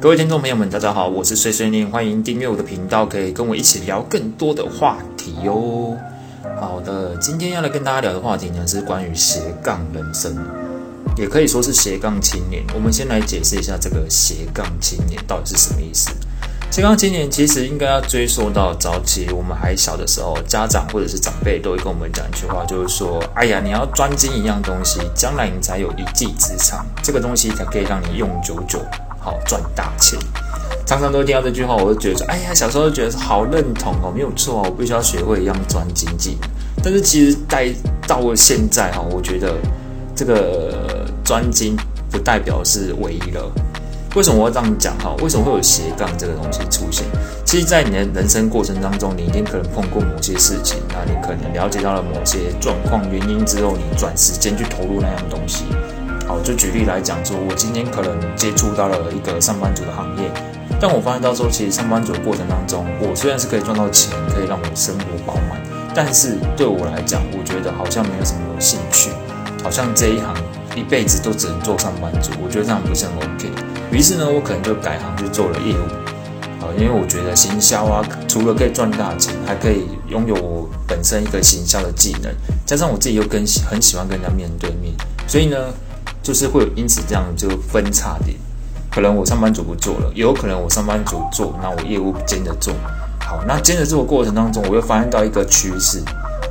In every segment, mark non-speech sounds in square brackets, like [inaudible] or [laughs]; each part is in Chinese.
各位听众朋友们，大家好，我是碎碎念，欢迎订阅我的频道，可以跟我一起聊更多的话题哟。好的，今天要来跟大家聊的话题呢，是关于斜杠人生，也可以说是斜杠青年。我们先来解释一下这个斜杠青年到底是什么意思。斜杠青年其实应该要追溯到早期我们还小的时候，家长或者是长辈都会跟我们讲一句话，就是说：“哎呀，你要专精一样东西，将来你才有一技之长，这个东西才可以让你用久久。”好赚大钱，常常都听到这句话，我就觉得说，哎呀，小时候就觉得好认同哦，没有错哦，我必须要学会一样专精技。但是其实带到了现在哈，我觉得这个专精不代表是唯一了。为什么我要这样讲哈？为什么会有斜杠这个东西出现？其实，在你的人生过程当中，你一定可能碰过某些事情，那你可能了解到了某些状况原因之后，你转时间去投入那样东西。好，就举例来讲，说我今天可能接触到了一个上班族的行业，但我发现到说，其实上班族的过程当中，我虽然是可以赚到钱，可以让我生活饱满，但是对我来讲，我觉得好像没有什么兴趣，好像这一行一辈子都只能做上班族，我觉得这样不是很 OK。于是呢，我可能就改行去做了业务。好，因为我觉得行销啊，除了可以赚大钱，还可以拥有我本身一个行销的技能，加上我自己又跟很喜欢跟人家面对面，所以呢。就是会有因此这样就分叉点，可能我上班族不做了，也有可能我上班族做，那我业务兼着做。好，那兼着做的过程当中，我又发现到一个趋势，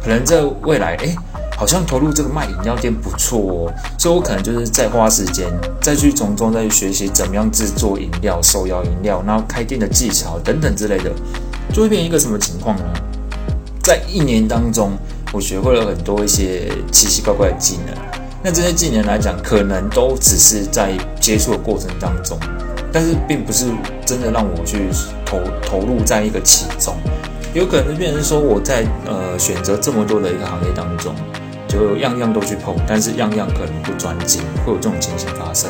可能在未来，哎，好像投入这个卖饮料店不错哦，所以我可能就是再花时间，再去从中再去学习怎么样制作饮料、手摇饮料，然后开店的技巧等等之类的，就会变一个什么情况呢？在一年当中，我学会了很多一些奇奇怪怪的技能。那这些技能来讲，可能都只是在接触的过程当中，但是并不是真的让我去投投入在一个其中。有可能变成说，我在呃选择这么多的一个行业当中，就样样都去碰，但是样样可能不专精，会有这种情形发生。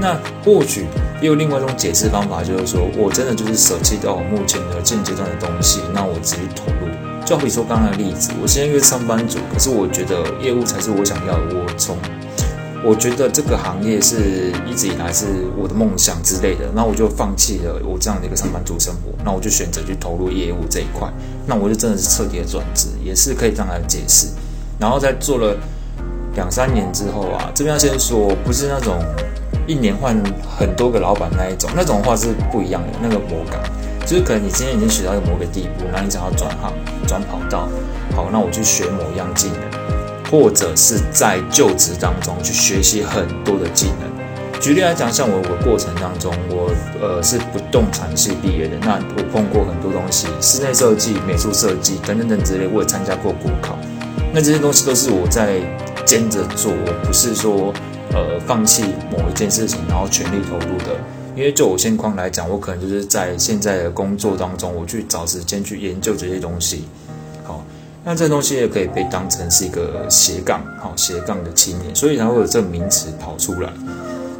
那或许也有另外一种解释方法，就是说我真的就是舍弃掉我目前的现阶段的东西，那我直接投入。就比说刚刚的例子，我现在一个上班族，可是我觉得业务才是我想要的。我从我觉得这个行业是一直以来是我的梦想之类的，那我就放弃了我这样的一个上班族生活，那我就选择去投入业务这一块，那我就真的是彻底的转职，也是可以这样来解释。然后在做了两三年之后啊，这边要先说，不是那种一年换很多个老板那一种，那种话是不一样的那个模感。就是可能你今天已经学到某个地步，那你想要转行、转跑道，好，那我去学某一样技能，或者是在就职当中去学习很多的技能。举例来讲，像我我过程当中，我呃是不动产系毕业的，那我碰过很多东西，室内设计、美术设计等等等之类，我也参加过国考。那这些东西都是我在兼着做，我不是说呃放弃某一件事情，然后全力投入的。因为就我现况来讲，我可能就是在现在的工作当中，我去找时间去研究这些东西。好，那这东西也可以被当成是一个斜杠，好斜杠的青年，所以才会有这个名词跑出来。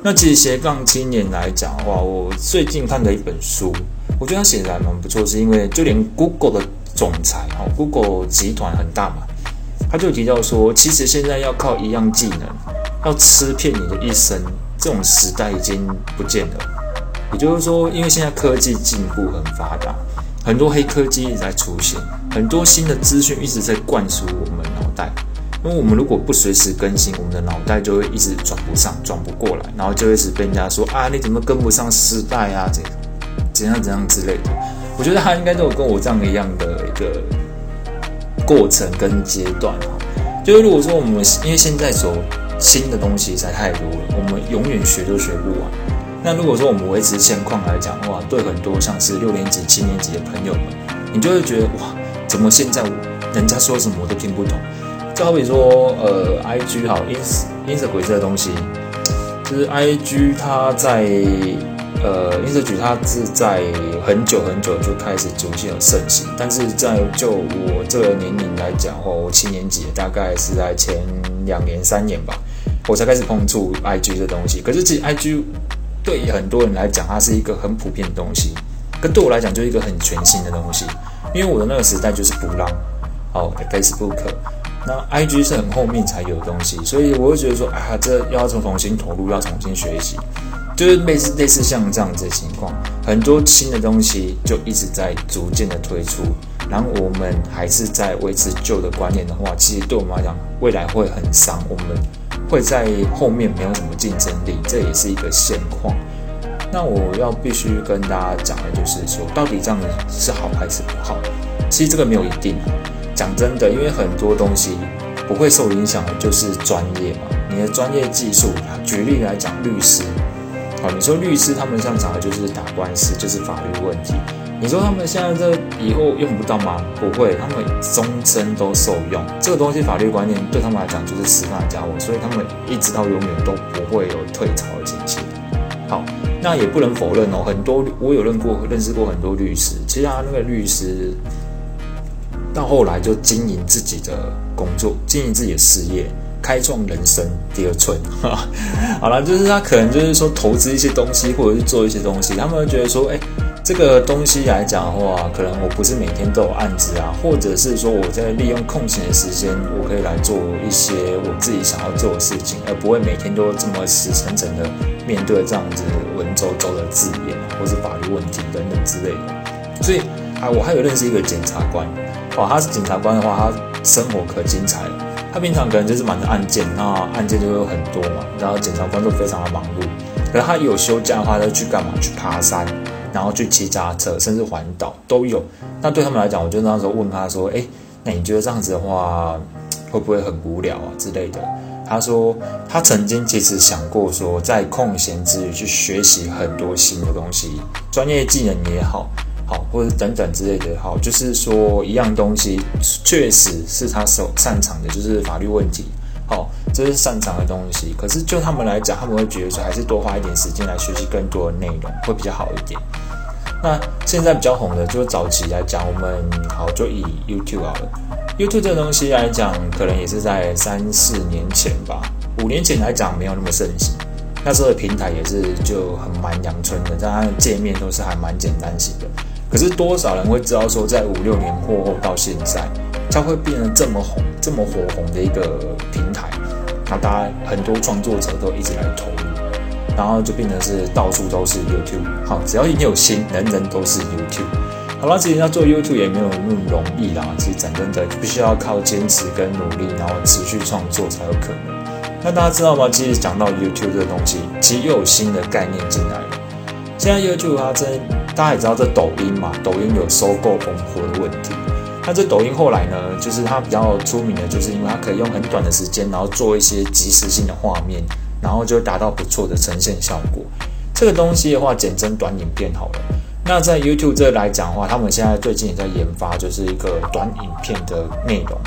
那其实斜杠青年来讲的话，我最近看的一本书，我觉得他写的还蛮不错，是因为就连 Google 的总裁，哦，Google 集团很大嘛，他就提到说，其实现在要靠一样技能，要吃遍你的一生，这种时代已经不见了。也就是说，因为现在科技进步很发达，很多黑科技一直在出现，很多新的资讯一直在灌输我们脑袋。因为我们如果不随时更新，我们的脑袋就会一直转不上、转不过来，然后就会一直被人家说啊，你怎么跟不上时代啊？这怎样怎样之类的。我觉得他应该都有跟我这样一样的一个过程跟阶段哈。就是如果说我们因为现在所新的东西才太多了，我们永远学都学不完。那如果说我们维持现况来讲的话，对很多像是六年级、七年级的朋友们，你就会觉得哇，怎么现在人家说什么我都听不懂？就好比说，呃，I G 好，ins ins 鬼这个东西，就是 I G 它在呃 ins 鬼它是在很久很久就开始逐渐有盛行，但是在就我这个年龄来讲的话，我七年级大概是在前两年三年吧，我才开始碰触 I G 这东西。可是其实 I G 对很多人来讲，它是一个很普遍的东西，跟对我来讲就是一个很全新的东西。因为我的那个时代就是不浪，哦，Facebook，那 IG 是很后面才有的东西，所以我会觉得说，啊，这要从重新投入，要重新学习。就是类似类似像这样子的情况，很多新的东西就一直在逐渐的推出，然后我们还是在维持旧的观念的话，其实对我们来讲，未来会很伤，我们会在后面没有什么竞争力，这也是一个现况。那我要必须跟大家讲的就是说，到底这样是好还是不好？其实这个没有一定。讲真的，因为很多东西不会受影响的就是专业嘛，你的专业技术。举例来讲，律师。好，你说律师他们擅长的就是打官司，就是法律问题。你说他们现在这以后用不到吗？不会，他们终身都受用。这个东西法律观念对他们来讲就是实干家伙，所以他们一直到永远都不会有退潮的迹象。好，那也不能否认哦，很多我有认过、认识过很多律师，其实他那个律师到后来就经营自己的工作，经营自己的事业。开创人生第二春，[laughs] 好了，就是他可能就是说投资一些东西，或者是做一些东西，他们会觉得说，哎，这个东西来讲的话，可能我不是每天都有案子啊，或者是说我在利用空闲的时间，我可以来做一些我自己想要做的事情，而不会每天都这么死沉沉的面对这样子文绉绉的字眼，或是法律问题等等之类的。所以啊，我还有认识一个检察官，哦，他是检察官的话，他生活可精彩了。他平常可能就是忙着案件，那案件就会很多嘛，然后检察官都非常的忙碌。可是他有休假的话，他去干嘛？去爬山，然后去骑家车，甚至环岛都有。那对他们来讲，我就那时候问他说：“哎，那你觉得这样子的话，会不会很无聊啊之类的？”他说他曾经其实想过说，在空闲之余去学习很多新的东西，专业技能也好。好，或者等等之类的也，好，就是说一样东西确实是他所擅长的，就是法律问题，这是擅长的东西。可是就他们来讲，他们会觉得说，还是多花一点时间来学习更多的内容会比较好一点。那现在比较红的，就是早期来讲，我们好就以 YouTube 好了。YouTube 这个东西来讲，可能也是在三四年前吧，五年前来讲没有那么盛行。那时候的平台也是就很蛮阳春的，但它的界面都是还蛮简单型的。可是多少人会知道说，在五六年过后到现在，它会变得这么红、这么火红的一个？那大家很多创作者都一直来投入，然后就变成是到处都是 YouTube。好，只要你有心，人人都是 YouTube。好了，其实要做 YouTube 也没有那么容易啦。其实讲真的，必须要靠坚持跟努力，然后持续创作才有可能。那大家知道吗？其实讲到 YouTube 这个东西，其实又有新的概念进来了。现在 YouTube 它真，大家也知道这抖音嘛，抖音有收购风波的问题。那这抖音后来呢，就是它比较出名的，就是因为它可以用很短的时间，然后做一些即时性的画面，然后就达到不错的呈现效果。这个东西的话，简称短影片好了。那在 YouTube 这来讲的话，他们现在最近也在研发，就是一个短影片的内容。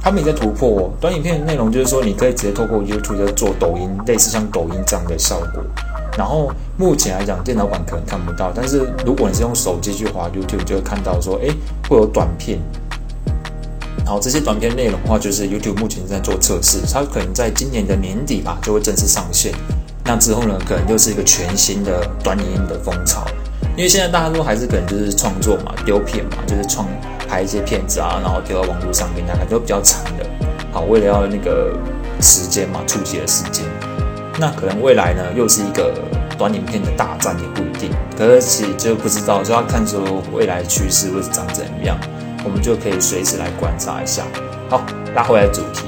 他们也在突破短影片的内容，就是说你可以直接透过 YouTube 做抖音，类似像抖音这样的效果。然后目前来讲，电脑版可能看不到，但是如果你是用手机去滑 YouTube，就会看到说，哎，会有短片。然后这些短片内容的话，就是 YouTube 目前在做测试，它可能在今年的年底吧就会正式上线。那之后呢，可能又是一个全新的短影音的风潮。因为现在大家都还是可能就是创作嘛，丢片嘛，就是创拍一些片子啊，然后丢到网络上面大概，都比较长的。好，为了要那个时间嘛，触及的时间。那可能未来呢，又是一个短影片的大战也不一定，可是其实就不知道，就要看说未来趋势会长怎样，我们就可以随时来观察一下。好，拉回来主题，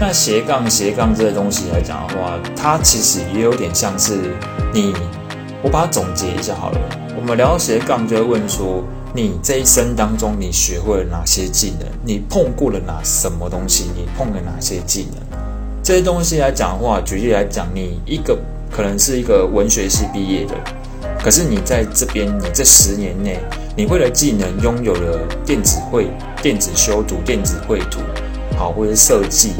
那斜杠斜杠这个东西来讲的话，它其实也有点像是你，我把它总结一下好了。我们聊斜杠就会问说，你这一生当中你学会了哪些技能？你碰过了哪什么东西？你碰了哪些技能？这些东西来讲的话，举例来讲，你一个可能是一个文学系毕业的，可是你在这边，你这十年内，你会的技能拥有了电子绘、电子修图、电子绘图，好，或者是设计，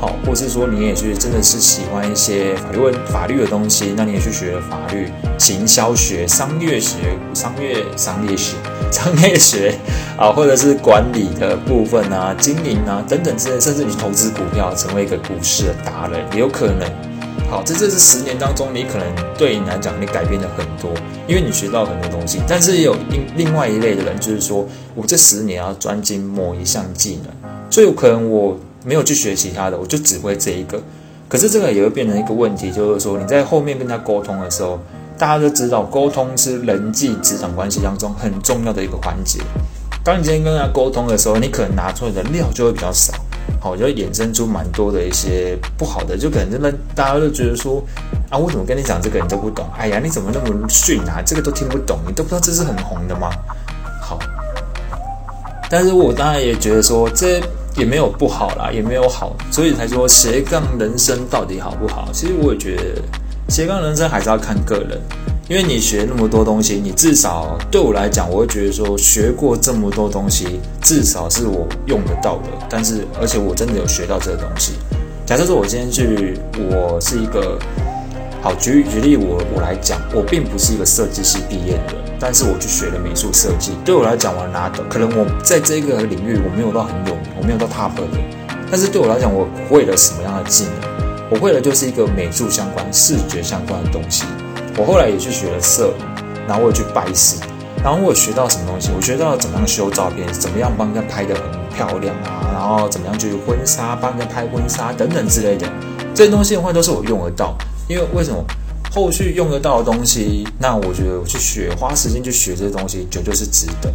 好，或是说你也是真的是喜欢一些法律法律的东西，那你也去学法律、行销学、商业学、商业商业学。[laughs] 商业学啊，或者是管理的部分啊，经营啊等等之类，甚至你投资股票，成为一个股市的达人也有可能。好，在这是十年当中，你可能对你来讲，你改变了很多，因为你学到很多东西。但是也有另另外一类的人，就是说我这十年要专精某一项技能，所以有可能我没有去学其他的，我就只会这一个。可是这个也会变成一个问题，就是说你在后面跟他沟通的时候，大家都知道沟通是人际职场关系当中很重要的一个环节。当你今天跟他沟通的时候，你可能拿出来的料就会比较少，好，就会衍生出蛮多的一些不好的，就可能真的大家都觉得说，啊，我怎么跟你讲这个你都不懂？哎呀，你怎么那么逊啊？这个都听不懂，你都不知道这是很红的吗？好，但是我当然也觉得说，这也没有不好啦，也没有好，所以才说斜杠人生到底好不好？其实我也觉得斜杠人生还是要看个人。因为你学那么多东西，你至少对我来讲，我会觉得说学过这么多东西，至少是我用得到的。但是，而且我真的有学到这个东西。假设说我今天去，我是一个好举举例，我我来讲，我并不是一个设计系毕业的，但是我去学了美术设计。对我来讲，我拿的可能我在这个领域我没有到很有名，我没有到 top 的，但是对我来讲，我会了什么样的技能？我会的就是一个美术相关、视觉相关的东西。我后来也去学了摄影，然后我也去拜师，然后我学到什么东西？我学到怎么样修照片，怎么样帮人家拍得很漂亮啊，然后怎么样去婚纱帮人家拍婚纱等等之类的，这些东西的话都是我用得到。因为为什么后续用得到的东西，那我觉得我去学，花时间去学这些东西，绝对是值得。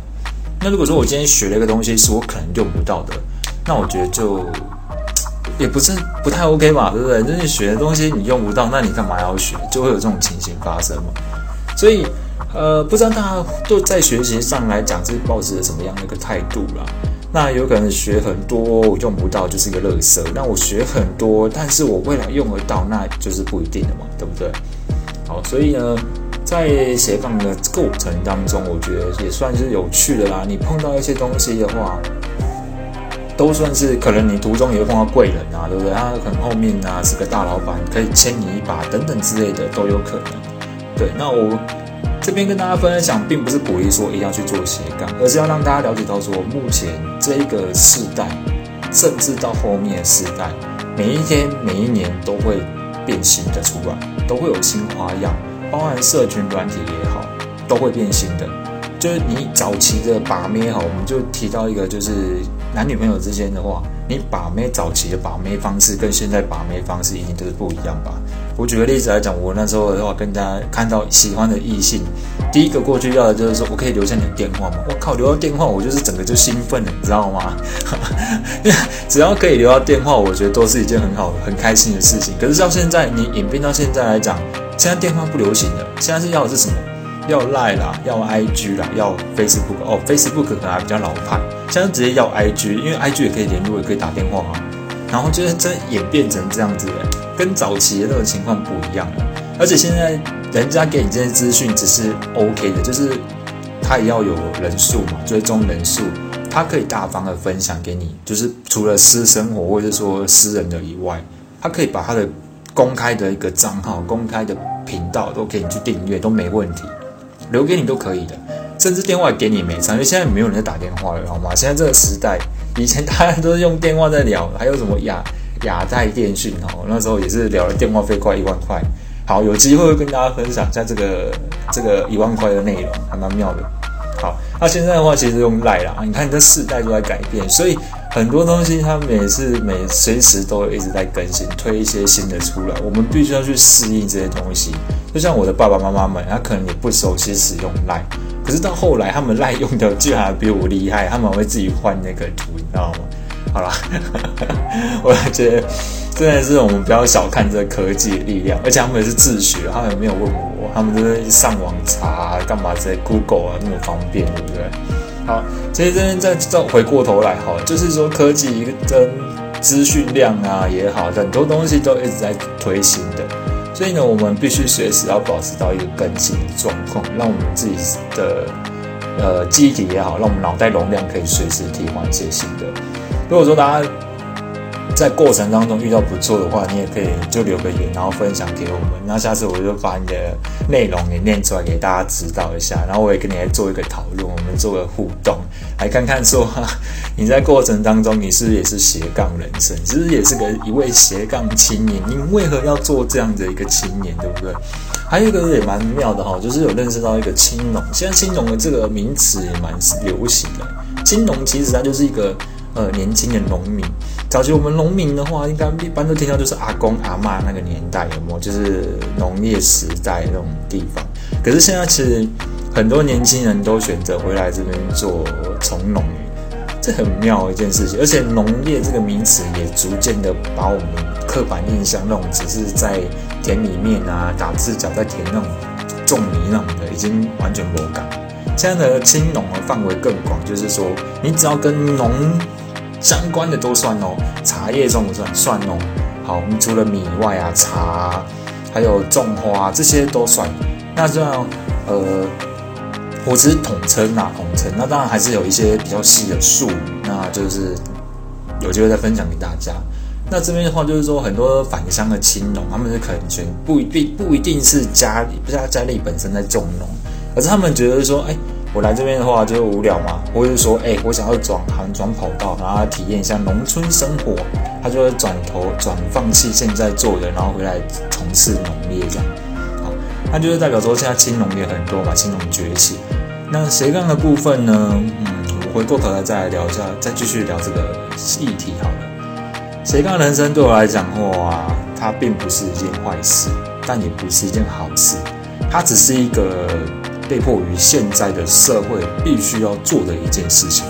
那如果说我今天学了一个东西是我可能用不到的，那我觉得就。也不是不太 OK 嘛，对不对？就是学的东西你用不到，那你干嘛要学？就会有这种情形发生嘛。所以，呃，不知道大家都在学习上来讲是抱持着什么样的一个态度啦？那有可能学很多我用不到就是一个垃圾，那我学很多，但是我未来用得到，那就是不一定的嘛，对不对？好，所以呢，在斜杠的过程当中，我觉得也算是有趣的啦。你碰到一些东西的话。都算是可能，你途中也会碰到贵人啊，对不对？他可能后面啊是个大老板，可以牵你一把等等之类的都有可能。对，那我这边跟大家分享，并不是鼓励说一定要去做斜杠，而是要让大家了解到说，目前这一个世代，甚至到后面的世代，每一天每一年都会变新的出来，都会有新花样，包含社群软体也好，都会变新的。就是你早期的把妹哈，我们就提到一个就是。男女朋友之间的话，你把妹早期的把妹方式跟现在把妹方式一定都是不一样吧？我举个例子来讲，我那时候的话，跟大家看到喜欢的异性，第一个过去要的就是说我可以留下你的电话吗？我靠，留到电话我就是整个就兴奋了，你知道吗？[laughs] 只要可以留到电话，我觉得都是一件很好很开心的事情。可是到现在，你演变到现在来讲，现在电话不流行了，现在是要的是什么？要赖啦，要 IG 啦，要 Facebook 哦，Facebook 可能还比较老派，现在直接要 IG，因为 IG 也可以联络，也可以打电话啊。然后就是真演变成这样子，跟早期的那种情况不一样了。而且现在人家给你这些资讯只是 OK 的，就是他也要有人数嘛，追踪人数，他可以大方的分享给你，就是除了私生活或者说私人的以外，他可以把他的公开的一个账号、公开的频道都给你去订阅，都没问题。留给你都可以的，甚至电话给你没差，因为现在没有人在打电话了，好吗？现在这个时代，以前大家都是用电话在聊，还有什么亚亚太电讯哦，那时候也是聊了电话费快一万块。好，有机会会跟大家分享一下这个这个一万块的内容，还蛮妙的。好，那现在的话其实用赖啦，你看这世代都在改变，所以很多东西它每次每随时都一直在更新，推一些新的出来，我们必须要去适应这些东西。就像我的爸爸妈妈们，他可能也不熟悉使用赖，可是到后来他们滥用的居然还比我厉害，他们会自己换那个图，你知道吗？好了，[laughs] 我觉得真的是我们不要小看这科技的力量，而且他们也是自学，他们没有问我，他们都是上网查干嘛，在 Google 啊那么方便，对不对？好，其实这边再再回过头来，好，就是说科技跟资讯量啊也好，很多东西都一直在推新的。所以呢，我们必须随时要保持到一个更新的状况，让我们自己的呃记忆体也好，让我们脑袋容量可以随时替换一些新的。如果说大家在过程当中遇到不错的话，你也可以就留个言，然后分享给我们。那下次我就把你的内容也念出来给大家指导一下，然后我也跟你来做一个讨论，我们做个互动，来看看说你在过程当中你是不是也是斜杠人生，其实也是个一位斜杠青年，你为何要做这样的一个青年，对不对？还有一个也蛮妙的哈，就是有认识到一个青农，现在青农的这个名词也蛮流行的。青农其实它就是一个。呃年轻的农民。早期我们农民的话，应该一般都听到就是阿公阿妈那个年代，有没有？就是农业时代那种地方。可是现在其实很多年轻人都选择回来这边做从农，这很妙一件事情。而且农业这个名词也逐渐的把我们刻板印象那种只是在田里面啊打赤脚在田那种种泥那种的，已经完全不改。现在的青农的范围更广，就是说你只要跟农相关的都算哦，茶叶算不算？算哦。好，我们除了米以外啊，茶还有种花这些都算。那这样，呃，我只是统称啊，统称。那当然还是有一些比较细的术语，那就是有机会再分享给大家。那这边的话，就是说很多返乡的青农，他们是可能全不一定不一定是家里，不是家里本身在种农，而是他们觉得说，哎。我来这边的话就是无聊嘛，或者是说，哎，我想要转行转跑道，然后体验一下农村生活，他就会转头转放弃现在做的，然后回来从事农业这样。好，那就是代表说现在青农也很多嘛，青农崛起。那斜杠的部分呢？嗯，我回过头来再来聊一下，再继续聊这个议题好了。斜杠人生对我来讲的话，它并不是一件坏事，但也不是一件好事，它只是一个。被迫于现在的社会必须要做的一件事情，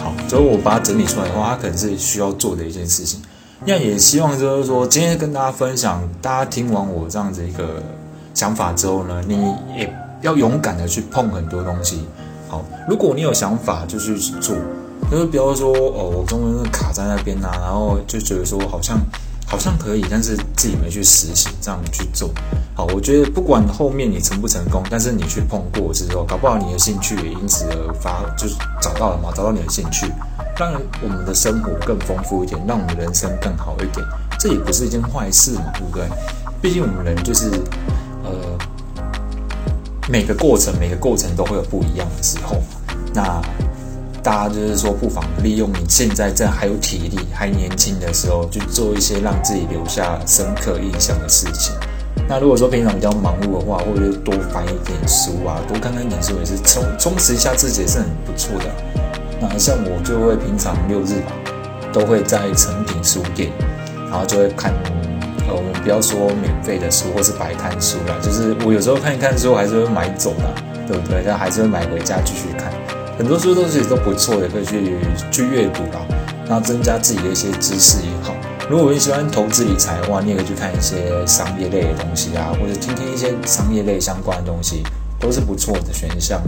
好，所以我把它整理出来的话，它可能是需要做的一件事情。那也希望就是说，今天跟大家分享，大家听完我这样子一个想法之后呢，你也要勇敢的去碰很多东西。好，如果你有想法就去做，就是不要说哦，我中间卡在那边呐，然后就觉得说好像。好像可以，但是自己没去实行，这样去做。好，我觉得不管后面你成不成功，但是你去碰过之后，搞不好你的兴趣也因此而发，就是找到了嘛，找到你的兴趣，让我们的生活更丰富一点，让我们人生更好一点，这也不是一件坏事嘛，对不对？毕竟我们人就是，呃，每个过程，每个过程都会有不一样的时候，那。大家就是说，不妨利用你现在这还有体力、还年轻的时候，去做一些让自己留下深刻印象的事情。那如果说平常比较忙碌的话，或者多翻一点书啊，多看看点书也是充充实一下自己，也是很不错的。那像我就会平常六日吧，都会在成品书店，然后就会看，呃，我们不要说免费的书或是白看书啦，就是我有时候看一看书，还是会买走的，对不对？但还是会买回家继续看。很多书都是都不错的，可以去去阅读啦，然后增加自己的一些知识也好。如果你喜欢投资理财的话，你也可以去看一些商业类的东西啊，或者听听一些商业类相关的东西，都是不错的选项。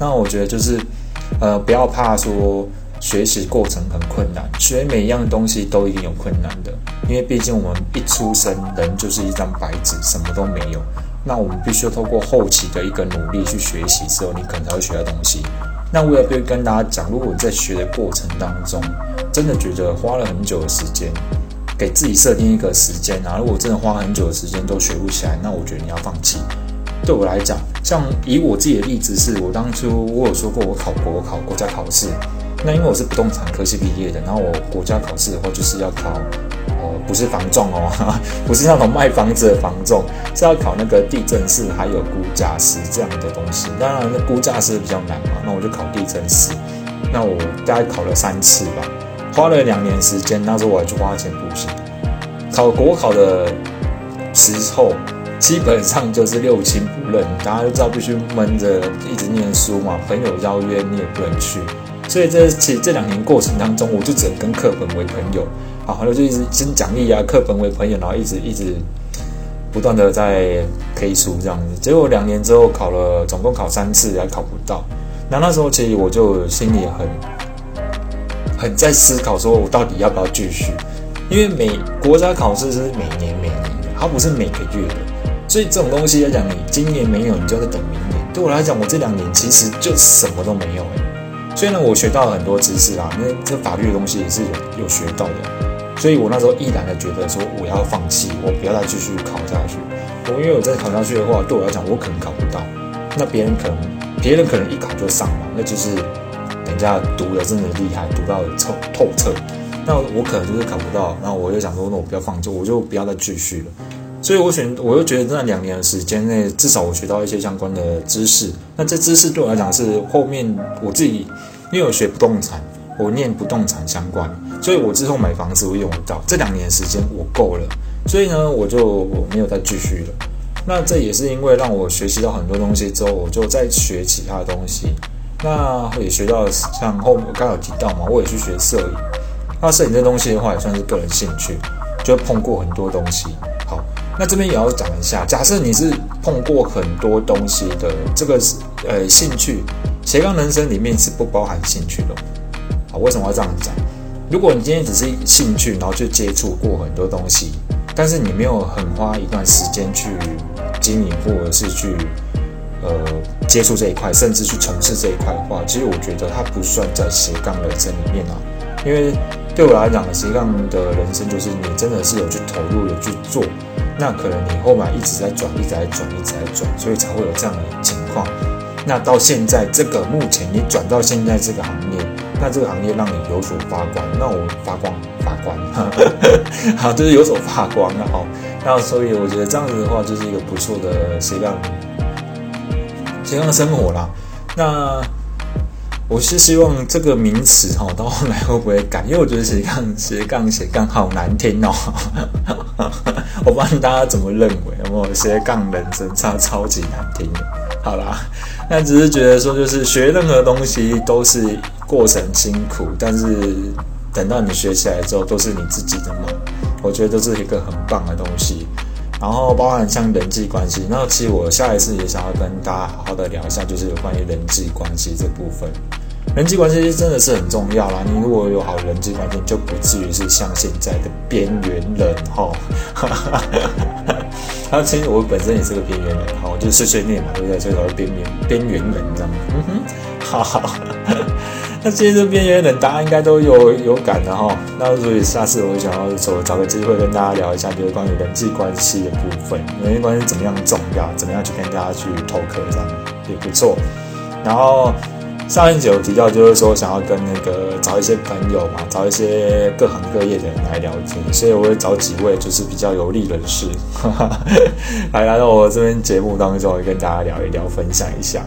那我觉得就是，呃，不要怕说学习过程很困难，学每一样东西都一定有困难的，因为毕竟我们一出生人就是一张白纸，什么都没有。那我们必须要透过后期的一个努力去学习之后，你可能才会学到东西。那我也可以跟大家讲，如果在学的过程当中，真的觉得花了很久的时间，给自己设定一个时间啊，如果真的花很久的时间都学不起来，那我觉得你要放弃。对我来讲，像以我自己的例子，是我当初我有说过，我考国考国家考试，那因为我是不动产科系毕业的，然后我国家考试的话就是要考。不是房仲哦，[laughs] 不是那种卖房子的房仲，是要考那个地震师还有估价师这样的东西。当然，那估价师比较难嘛，那我就考地震师。那我大概考了三次吧，花了两年时间。那时候我还去花钱补习。考国考的时候，基本上就是六亲不认，大家都知道必须闷着一直念书嘛，朋友邀约你也不能去。所以这其实这两年过程当中，我就只能跟课本为朋友。好，然后就一直先奖励啊，课本为朋友，然后一直一直不断的在 K 书这样子。结果两年之后考了，总共考三次还考不到。那那时候其实我就心里很很在思考，说我到底要不要继续？因为每国家考试是每年每年的，它不是每个月的。所以这种东西来讲，你今年没有，你就在等明年。对我来讲，我这两年其实就什么都没有哎。所以呢，我学到了很多知识啊，那这法律的东西也是有有学到的。所以我那时候毅然的觉得说，我要放弃，我不要再继续考下去。我因为我再考下去的话，对我来讲，我可能考不到。那别人可能，别人可能一考就上嘛，那就是人家读的真的厉害，读到透透彻。那我可能就是考不到。那我就想说，那我不要放弃，我就不要再继续了。所以我选，我又觉得那两年的时间内，至少我学到一些相关的知识。那这知识对我来讲是后面我自己，因为我学不动产。我念不动产相关，所以我之后买房子我用得到。这两年时间我够了，所以呢，我就我没有再继续了。那这也是因为让我学习到很多东西之后，我就再学其他东西。那也学到像后我刚有提到嘛，我也去学摄影。那摄影这东西的话，也算是个人兴趣，就碰过很多东西。那这边也要讲一下，假设你是碰过很多东西的这个是呃兴趣，斜杠人生里面是不包含兴趣的。好，为什么要这样讲？如果你今天只是兴趣，然后去接触过很多东西，但是你没有很花一段时间去经营，或者是去呃接触这一块，甚至去从事这一块的话，其实我觉得它不算在斜杠人生里面啊。因为对我来讲，斜杠的人生就是你真的是有去投入，有去做，那可能你后面一直在转，一直在转，一直在转，所以才会有这样的情况。那到现在这个目前你转到现在这个行业，那这个行业让你有所发光，那我发光发光，[laughs] 好，就是有所发光了哦。那所以我觉得这样子的话，就是一个不错的斜杠斜杠的生活啦。那我是希望这个名词哈，到后来会不会改？因为我觉得斜杠斜杠斜杠好难听哦。[laughs] 我不知道大家怎么认为，有没有斜杠人生超超级难听？好啦。那只是觉得说，就是学任何东西都是过程辛苦，但是等到你学起来之后，都是你自己的嘛。我觉得这是一个很棒的东西。然后包含像人际关系，那其实我下一次也想要跟大家好好的聊一下，就是有关于人际关系这部分。人际关系真的是很重要啦。你如果有好人际关系，就不至于是像现在的边缘人哈。他 [laughs] 其实我本身也是个边缘人，哈，我就碎碎念嘛，对不对？所以我是边缘边缘人，你知道吗？嗯哼，好。那这些边缘人，大家应该都有有感的哈。那所以下次我会想要说，找个机会跟大家聊一下，就是关于人际关系的部分，人际关系怎么样重要，怎么样去跟大家去透课，这样也不错。然后。上一集有提到，就是说想要跟那个找一些朋友嘛，找一些各行各业的人来聊天，所以我会找几位就是比较有利人士，来来到我这边节目当中，跟大家聊一聊，分享一下。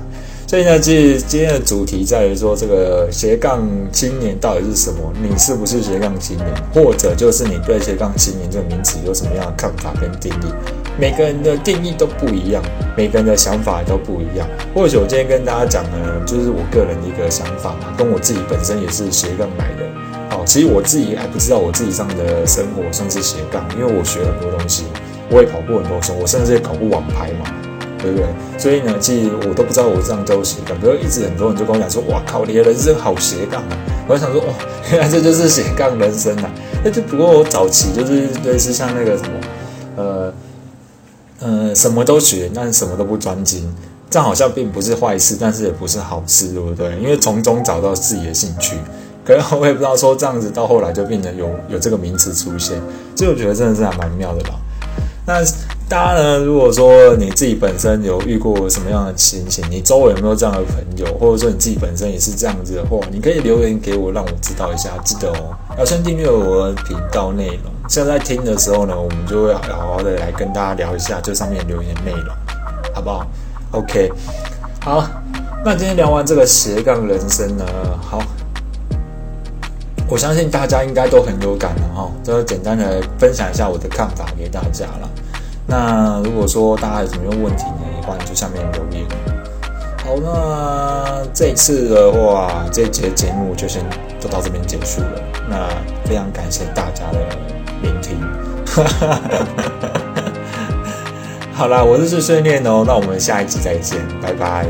所以呢，今天的主题在于说，这个斜杠青年到底是什么？你是不是斜杠青年？或者就是你对斜杠青年这个名词有什么样的看法跟定义？每个人的定义都不一样，每个人的想法都不一样。或许我今天跟大家讲呢，就是我个人的一个想法嘛，跟我自己本身也是斜杠来的。哦，其实我自己还不知道我自己上的生活算是斜杠，因为我学很多东西，我也跑过很多次，我甚至也搞过网拍嘛。对不对？所以呢，其实我都不知道我这样都斜杠，可是一直很多人就跟我讲说：“哇靠，你的人生好斜杠啊！”我就想说：“哦，原来这就是斜杠人生啊！”那就不过我早期就是类似像那个什么，呃呃，什么都学，但什么都不专精，这样好像并不是坏事，但是也不是好事，对不对？因为从中找到自己的兴趣，可是我也不知道说这样子到后来就变得有有这个名词出现，所以我觉得真的是还蛮妙的吧。那。大家呢？如果说你自己本身有遇过什么样的情形，你周围有没有这样的朋友，或者说你自己本身也是这样子的话，你可以留言给我，让我知道一下。记得哦，要先订阅我的频道内容。现在听的时候呢，我们就会好好的来跟大家聊一下这上面留言内容，好不好？OK，好。那今天聊完这个斜杠人生呢，好，我相信大家应该都很有感了哈。就简单的分享一下我的看法给大家了。那如果说大家有什么问题呢，也欢迎在下面留言。好，那这次的话，这节节目就先就到这边结束了。那非常感谢大家的聆听。[laughs] 好啦，我是碎碎念哦，那我们下一集再见，拜拜。